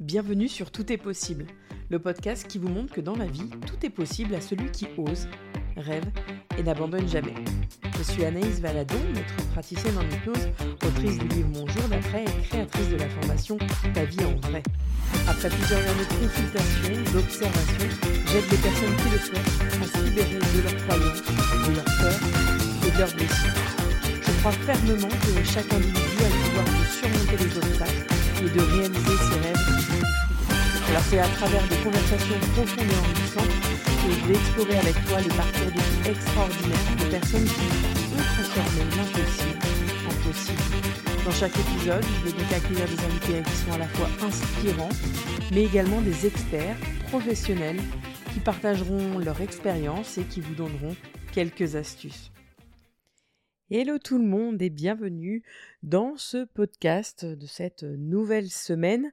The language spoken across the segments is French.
Bienvenue sur Tout est possible, le podcast qui vous montre que dans la vie, tout est possible à celui qui ose, rêve et n'abandonne jamais. Je suis Anaïs Valadon, maître praticienne en hypnose, autrice du livre Mon jour d'après et créatrice de la formation Ta vie en vrai. Après plusieurs années de consultation, d'observation, j'aide les personnes qui le souhaitent à se libérer de leurs croyances, de leurs peurs et de leurs blessures. Je crois fermement que chaque individu a le pouvoir de surmonter les obstacles et de réaliser. Alors c'est à travers des conversations profondes et enrichissantes que je vais explorer avec toi les parcours de vie extraordinaires de personnes qui ont transformé l'impossible en possible. Dans chaque épisode, je vais donc accueillir des invités qui sont à la fois inspirants, mais également des experts professionnels qui partageront leur expérience et qui vous donneront quelques astuces. Hello tout le monde et bienvenue dans ce podcast de cette nouvelle semaine.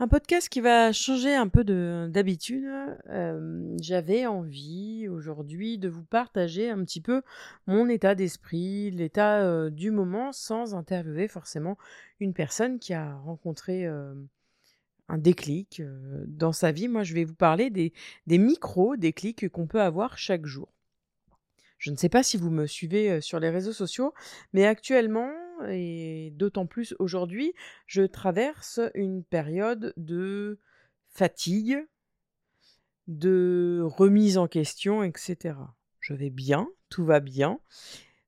Un podcast qui va changer un peu d'habitude. Euh, J'avais envie aujourd'hui de vous partager un petit peu mon état d'esprit, l'état euh, du moment, sans interviewer forcément une personne qui a rencontré euh, un déclic dans sa vie. Moi, je vais vous parler des, des micro-déclics qu'on peut avoir chaque jour. Je ne sais pas si vous me suivez sur les réseaux sociaux, mais actuellement, et d'autant plus aujourd'hui, je traverse une période de fatigue, de remise en question, etc. Je vais bien, tout va bien.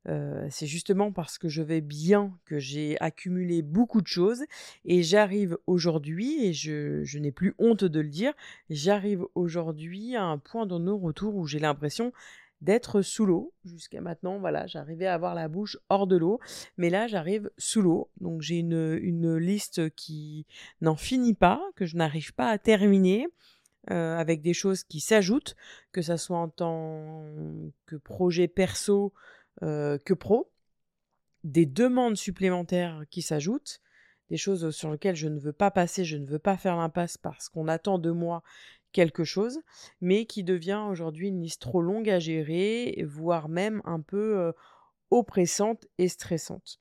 Euh, c'est justement parce que je vais bien que j'ai accumulé beaucoup de choses et j'arrive aujourd'hui, et je, n'ai plus honte de le dire, j'arrive aujourd'hui à un point de non-retour où j'ai l'impression d'être sous l'eau. Jusqu'à maintenant, voilà, j'arrivais à avoir la bouche hors de l'eau, mais là, j'arrive sous l'eau. Donc, j'ai une, une, liste qui n'en finit pas, que je n'arrive pas à terminer. Euh, avec des choses qui s'ajoutent, que ça soit en tant que projet perso euh, que pro, des demandes supplémentaires qui s'ajoutent, des choses sur lesquelles je ne veux pas passer, je ne veux pas faire l'impasse parce qu'on attend de moi quelque chose, mais qui devient aujourd'hui une liste trop longue à gérer, voire même un peu oppressante et stressante.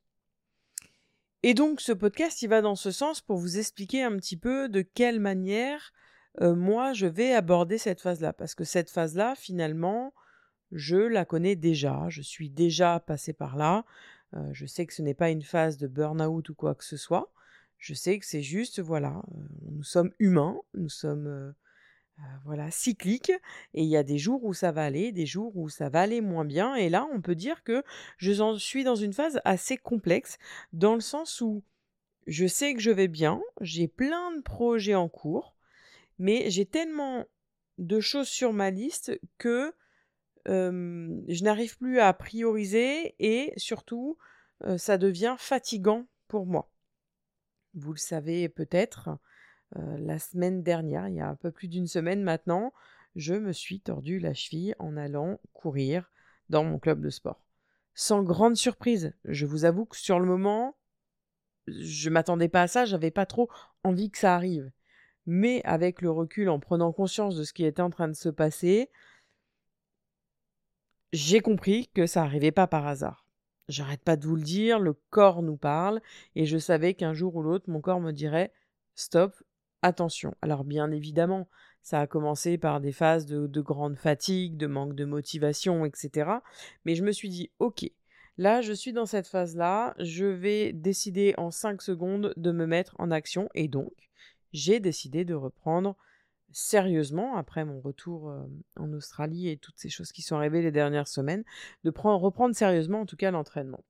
Et donc ce podcast, il va dans ce sens pour vous expliquer un petit peu de quelle manière moi je vais aborder cette phase-là. Parce que cette phase-là, finalement, je la connais déjà, je suis déjà passé par là, je sais que ce n'est pas une phase de burn-out ou quoi que ce soit, je sais que c'est juste, voilà, nous sommes humains, nous sommes voilà, cyclique. Et il y a des jours où ça va aller, des jours où ça va aller moins bien. Et là, on peut dire que je suis dans une phase assez complexe, dans le sens où je sais que je vais bien, j'ai plein de projets en cours, mais j'ai tellement de choses sur ma liste que je n'arrive plus à prioriser et surtout, ça devient fatigant pour moi. Vous le savez peut-être, euh, la semaine dernière, il y a un peu plus d'une semaine maintenant, je me suis tordu la cheville en allant courir dans mon club de sport. Sans grande surprise, je vous avoue que sur le moment, je m'attendais pas à ça, j'avais pas trop envie que ça arrive. Mais avec le recul, en prenant conscience de ce qui était en train de se passer, j'ai compris que ça n'arrivait pas par hasard. J'arrête pas de vous le dire, le corps nous parle, et je savais qu'un jour ou l'autre, mon corps me dirait Stop, attention. Alors bien évidemment, ça a commencé par des phases de, grande fatigue, de manque de motivation, etc. Mais je me suis dit, ok, là je suis dans cette phase-là, je vais décider en 5 secondes de me mettre en action. Et donc, j'ai décidé de reprendre sérieusement, après mon retour euh, en Australie et toutes ces choses qui sont arrivées les dernières semaines, de prendre, reprendre sérieusement en tout cas l'entraînement.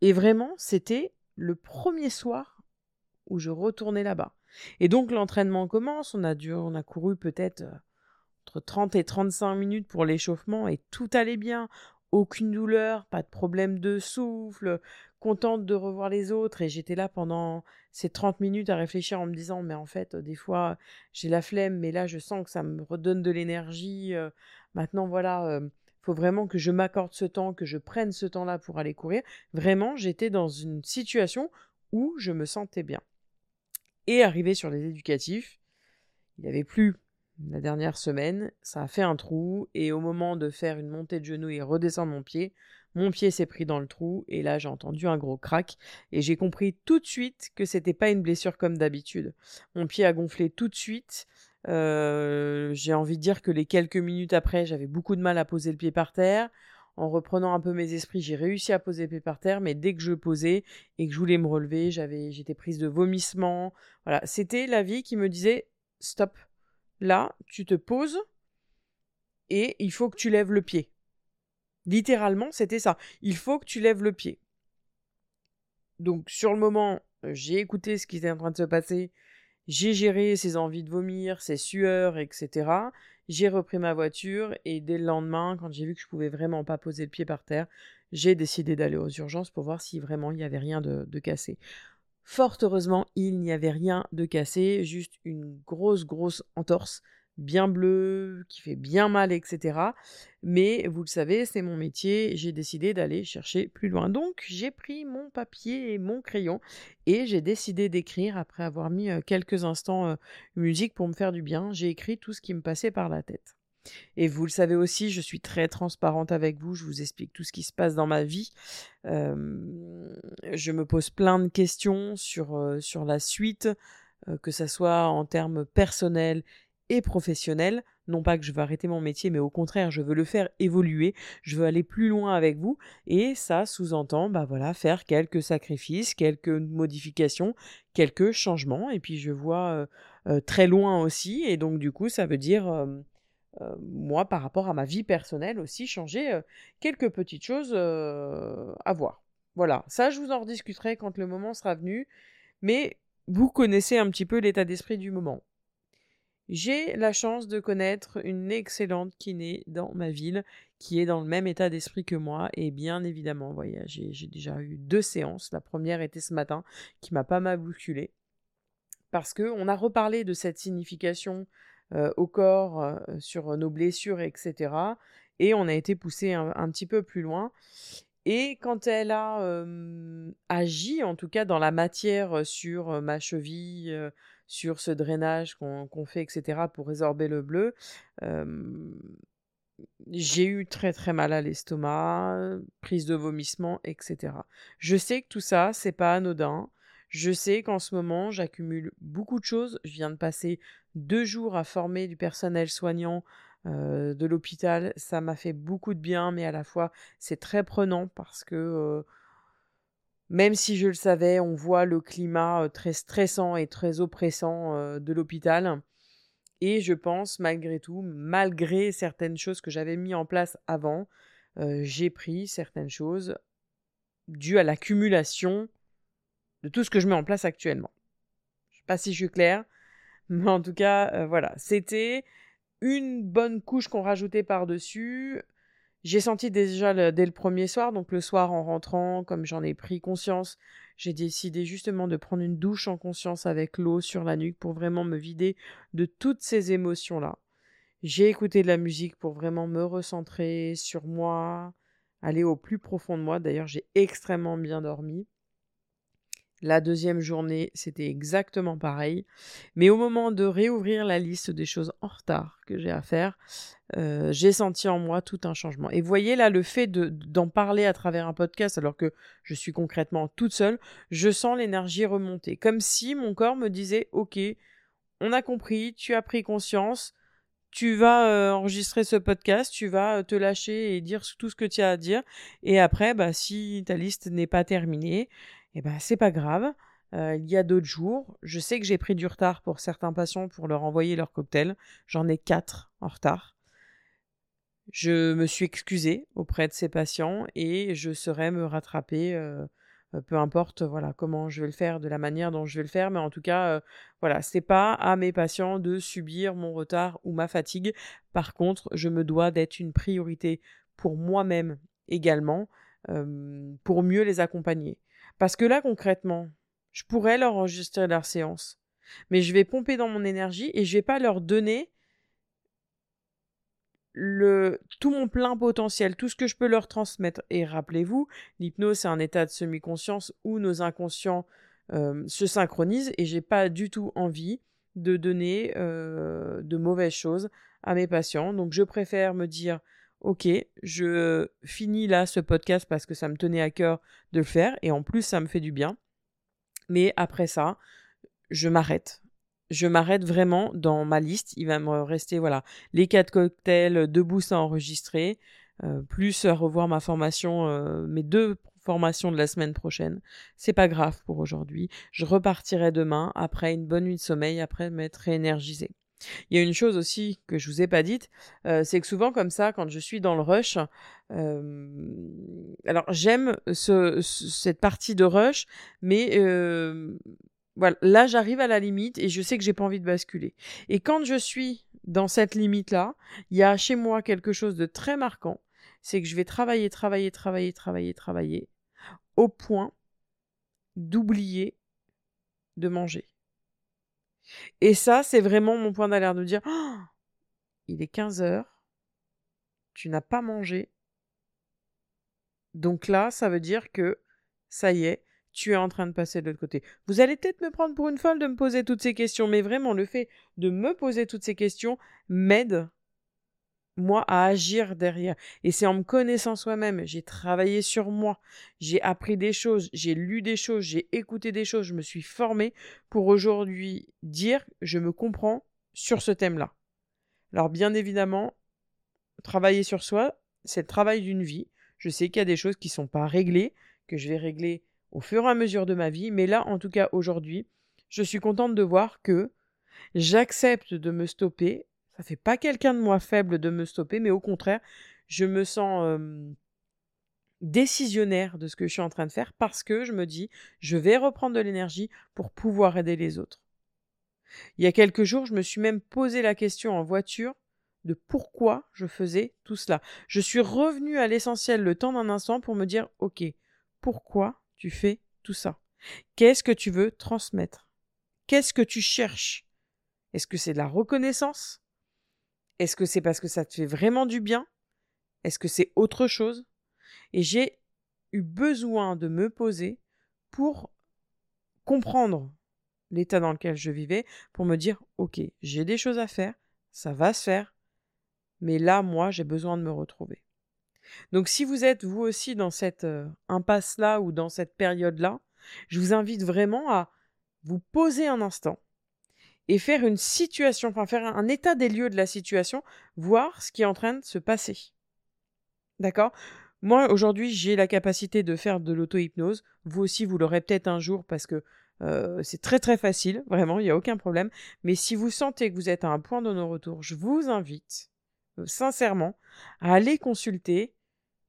Et vraiment, c'était le premier soir où je retournais là-bas. Et donc l'entraînement commence, on a dû, on a couru peut-être euh, entre 30 et 35 minutes pour l'échauffement et tout allait bien, aucune douleur, pas de problème de souffle, contente de revoir les autres. Et j'étais là pendant ces 30 minutes à réfléchir en me disant mais en fait des fois j'ai la flemme mais là je sens que ça me redonne de l'énergie euh, maintenant voilà euh, faut vraiment que je m'accorde ce temps que je prenne ce temps-là pour aller courir. Vraiment j'étais dans une situation où je me sentais bien et arrivé sur les éducatifs, il avait plus la dernière semaine, ça a fait un trou et au moment de faire une montée de genoux et redescendre mon pied, mon pied s'est pris dans le trou et là j'ai entendu un gros crack et j'ai compris tout de suite que c'était pas une blessure comme d'habitude. Mon pied a gonflé tout de suite. Euh, j'ai envie de dire que les quelques minutes après, j'avais beaucoup de mal à poser le pied par terre. En reprenant un peu mes esprits, j'ai réussi à poser pied par terre, mais dès que je posais et que je voulais me relever, j'avais, j'étais prise de vomissements. Voilà, c'était la vie qui me disait stop. Là, tu te poses et il faut que tu lèves le pied. Littéralement, c'était ça. Il faut que tu lèves le pied. Donc, sur le moment, j'ai écouté ce qui était en train de se passer. J'ai géré ses envies de vomir, ses sueurs, etc. J'ai repris ma voiture et dès le lendemain, quand j'ai vu que je pouvais vraiment pas poser le pied par terre, j'ai décidé d'aller aux urgences pour voir si vraiment il n'y avait rien de, de cassé. Fort heureusement, il n'y avait rien de cassé, juste une grosse, grosse entorse bien bleu, qui fait bien mal, etc. Mais vous le savez, c'est mon métier, j'ai décidé d'aller chercher plus loin. Donc j'ai pris mon papier et mon crayon et j'ai décidé d'écrire après avoir mis quelques instants musique pour me faire du bien. J'ai écrit tout ce qui me passait par la tête. Et vous le savez aussi, je suis très transparente avec vous, je vous explique tout ce qui se passe dans ma vie. je me pose plein de questions sur, sur la suite, que ce soit en termes personnels et professionnel. Non pas que je veux arrêter mon métier, mais au contraire, je veux le faire évoluer, je veux aller plus loin avec vous, et ça sous-entend, bah voilà, faire quelques sacrifices, quelques modifications, quelques changements, et puis je vois euh, euh, très loin aussi, et donc du coup, ça veut dire, euh, moi, par rapport à ma vie personnelle aussi, changer quelques petites choses à voir. Voilà, ça, je vous en rediscuterai quand le moment sera venu, mais vous connaissez un petit peu l'état d'esprit du moment. J'ai la chance de connaître une excellente kiné dans ma ville qui est dans le même état d'esprit que moi et bien évidemment, voyez, j'ai déjà eu deux séances. La première était ce matin qui m'a pas mal bousculé parce que on a reparlé de cette signification euh, au corps euh, sur nos blessures, etc. Et on a été poussé un, petit peu plus loin. Et quand elle a agi, en tout cas dans la matière sur ma cheville, sur ce drainage qu'on fait, etc., pour résorber le bleu. j'ai eu très très mal à l'estomac, prise de vomissement, etc. Je sais que tout ça, c'est pas anodin. Je sais qu'en ce moment, j'accumule beaucoup de choses. Je viens de passer deux jours à former du personnel soignant de l'hôpital. Ça m'a fait beaucoup de bien, mais à la fois, c'est très prenant parce que même si je le savais, on voit le climat très stressant et très oppressant de l'hôpital. Et je pense, malgré tout, malgré certaines choses que j'avais mis en place avant, j'ai pris certaines choses dues à l'accumulation de tout ce que je mets en place actuellement. Je sais pas si je suis claire, mais en tout cas, voilà, c'était une bonne couche qu'on rajoutait par-dessus, j'ai senti déjà dès le premier soir, donc le soir en rentrant, comme j'en ai pris conscience, j'ai décidé justement de prendre une douche en conscience avec l'eau sur la nuque pour vraiment me vider de toutes ces émotions-là. J'ai écouté de la musique pour vraiment me recentrer sur moi, aller au plus profond de moi. D'ailleurs, j'ai extrêmement bien dormi. La deuxième journée, c'était exactement pareil. Mais au moment de réouvrir la liste des choses en retard que j'ai à faire, euh, j'ai senti en moi tout un changement. Et voyez là, le fait d'en parler à travers un podcast, alors que je suis concrètement toute seule, je sens l'énergie remonter. Comme si mon corps me disait, OK, on a compris, tu as pris conscience, tu vas euh, enregistrer ce podcast, tu vas te lâcher et dire tout ce que tu as à dire. Et après, bah, si ta liste n'est pas terminée, eh ben c'est pas grave. Euh, il y a d'autres jours. Je sais que j'ai pris du retard pour certains patients pour leur envoyer leur cocktail. J'en ai quatre en retard. Je me suis excusée auprès de ces patients et je serai me rattraper. Euh, euh, peu importe voilà comment je vais le faire, de la manière dont je vais le faire, mais en tout cas, voilà, c'est pas à mes patients de subir mon retard ou ma fatigue. Par contre, je me dois d'être une priorité pour moi-même également, pour mieux les accompagner. Parce que là, concrètement, je pourrais leur enregistrer leur séance. Mais je vais pomper dans mon énergie et je vais pas leur donner le, tout mon plein potentiel, tout ce que je peux leur transmettre. Et rappelez-vous, l'hypnose, c'est un état de semi-conscience où nos inconscients euh, se synchronisent et j'ai pas du tout envie de donner de mauvaises choses à mes patients. Donc je préfère me dire, ok, je finis là ce podcast parce que ça me tenait à cœur de le faire et en plus ça me fait du bien. Mais après ça, je m'arrête. Je m'arrête vraiment dans ma liste. Il va me rester voilà les quatre cocktails, deux boosts à enregistrer, plus à revoir ma formation, mes deux formation de la semaine prochaine. C'est pas grave pour aujourd'hui. Je repartirai demain après une bonne nuit de sommeil, après m'être réénergisé. Il y a une chose aussi que je vous ai pas dite, euh, c'est que souvent comme ça, quand je suis dans le rush, euh, alors j'aime ce, cette partie de rush, mais euh, voilà, là j'arrive à la limite et je sais que j'ai pas envie de basculer. Et quand je suis dans cette limite là, il y a chez moi quelque chose de très marquant, c'est que je vais travailler, travailler, travailler, travailler, travailler, au point d'oublier de manger. Et ça, c'est vraiment mon point d'alerte de dire «Oh, il est 15 heures, tu n'as pas mangé. Donc là, ça veut dire que ça y est, tu es en train de passer de l'autre côté. Vous allez peut-être me prendre pour une folle de me poser toutes ces questions, mais vraiment, le fait de me poser toutes ces questions m'aide moi à agir derrière. Et c'est en me connaissant soi-même, j'ai travaillé sur moi, j'ai appris des choses, j'ai lu des choses, j'ai écouté des choses, je me suis formé pour aujourd'hui dire je me comprends sur ce thème-là. Alors bien évidemment, travailler sur soi, c'est le travail d'une vie. Je sais qu'il y a des choses qui ne sont pas réglées, que je vais régler au fur et à mesure de ma vie, mais là, en tout cas aujourd'hui, je suis contente de voir que j'accepte de me stopper ça fait pas quelqu'un de moi faible de me stopper, mais au contraire, je me sens décisionnaire de ce que je suis en train de faire parce que je me dis, je vais reprendre de l'énergie pour pouvoir aider les autres. Il y a quelques jours, je me suis même posé la question en voiture de pourquoi je faisais tout cela. Je suis revenu à l'essentiel le temps d'un instant pour me dire, ok, pourquoi tu fais tout ça? Qu'est-ce que tu veux transmettre? Qu'est-ce que tu cherches? Est-ce que c'est de la reconnaissance? Est-ce que c'est parce que ça te fait vraiment du bien? Est-ce que c'est autre chose? Et j'ai eu besoin de me poser pour comprendre l'état dans lequel je vivais, pour me dire, ok, j'ai des choses à faire, ça va se faire, mais là, moi, j'ai besoin de me retrouver. Donc si vous êtes vous aussi dans cette euh, impasse-là ou dans cette période-là, je vous invite vraiment à vous poser un instant et faire une situation, enfin faire un état des lieux de la situation, voir ce qui est en train de se passer. D'accord? Moi, aujourd'hui, j'ai la capacité de faire de l'auto-hypnose. Vous aussi, vous l'aurez peut-être un jour parce que euh, c'est très très facile, vraiment, il n'y a aucun problème. Mais si vous sentez que vous êtes à un point de non-retour, je vous invite euh, sincèrement à aller consulter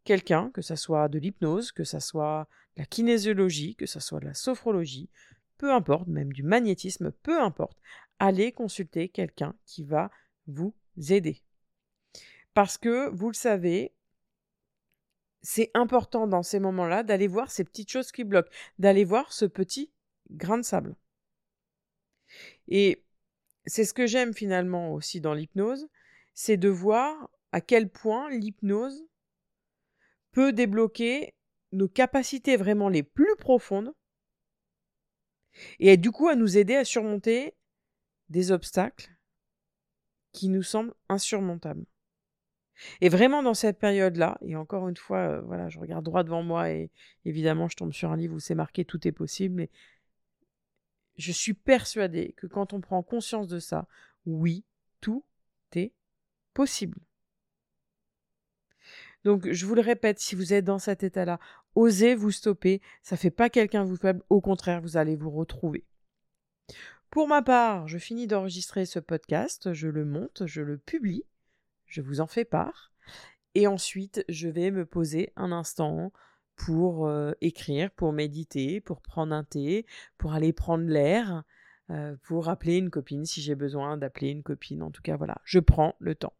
quelqu'un, que ce soit de l'hypnose, que ce soit de la kinésiologie, que ce soit de la sophrologie, peu importe, même du magnétisme, peu importe, allez consulter quelqu'un qui va vous aider. Parce que, vous le savez, c'est important dans ces moments-là d'aller voir ces petites choses qui bloquent, d'aller voir ce petit grain de sable. Et c'est ce que j'aime finalement aussi dans l'hypnose, c'est de voir à quel point l'hypnose peut débloquer nos capacités vraiment les plus profondes et du coup à nous aider à surmonter des obstacles qui nous semblent insurmontables. Et vraiment dans cette période-là, et encore une fois, euh, voilà, je regarde droit devant moi et évidemment je tombe sur un livre où c'est marqué tout est possible, mais je suis persuadée que quand on prend conscience de ça, oui, tout est possible. Donc je vous le répète, si vous êtes dans cet état-là, osez vous stopper, ça fait pas quelqu'un vous faible, au contraire, vous allez vous retrouver. Pour ma part, je finis d'enregistrer ce podcast, je le monte, je le publie, je vous en fais part, et ensuite je vais me poser un instant pour euh, écrire, pour méditer, pour prendre un thé, pour aller prendre l'air, euh, pour appeler une copine si j'ai besoin d'appeler une copine. En tout cas, voilà, je prends le temps.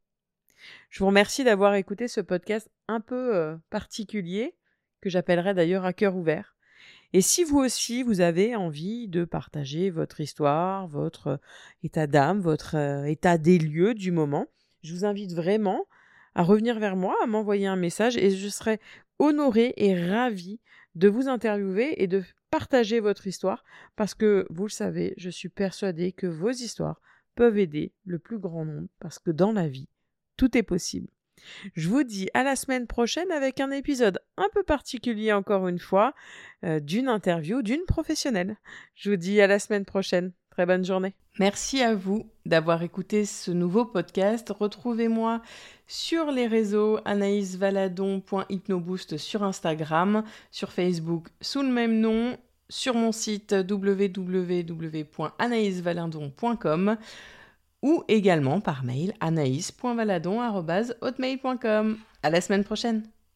Je vous remercie d'avoir écouté ce podcast un peu euh, particulier, que j'appellerai d'ailleurs à cœur ouvert. Et si vous aussi, vous avez envie de partager votre histoire, votre euh, état d'âme, votre euh, état des lieux du moment, je vous invite vraiment à revenir vers moi, à m'envoyer un message et je serai honorée et ravie de vous interviewer et de partagez votre histoire parce que, vous le savez, je suis persuadée que vos histoires peuvent aider le plus grand nombre parce que dans la vie, tout est possible. Je vous dis à la semaine prochaine avec un épisode un peu particulier encore une fois, euh, d'une interview d'une professionnelle. Je vous dis à la semaine prochaine. Très bonne journée. Merci à vous d'avoir écouté ce nouveau podcast. Retrouvez-moi sur les réseaux anaïsvaladon.hypnoboost sur Instagram, sur Facebook sous le même nom, sur mon site www.anaïsvaladon.com ou également par mail anaïs.valadon.hotmail.com. À la semaine prochaine!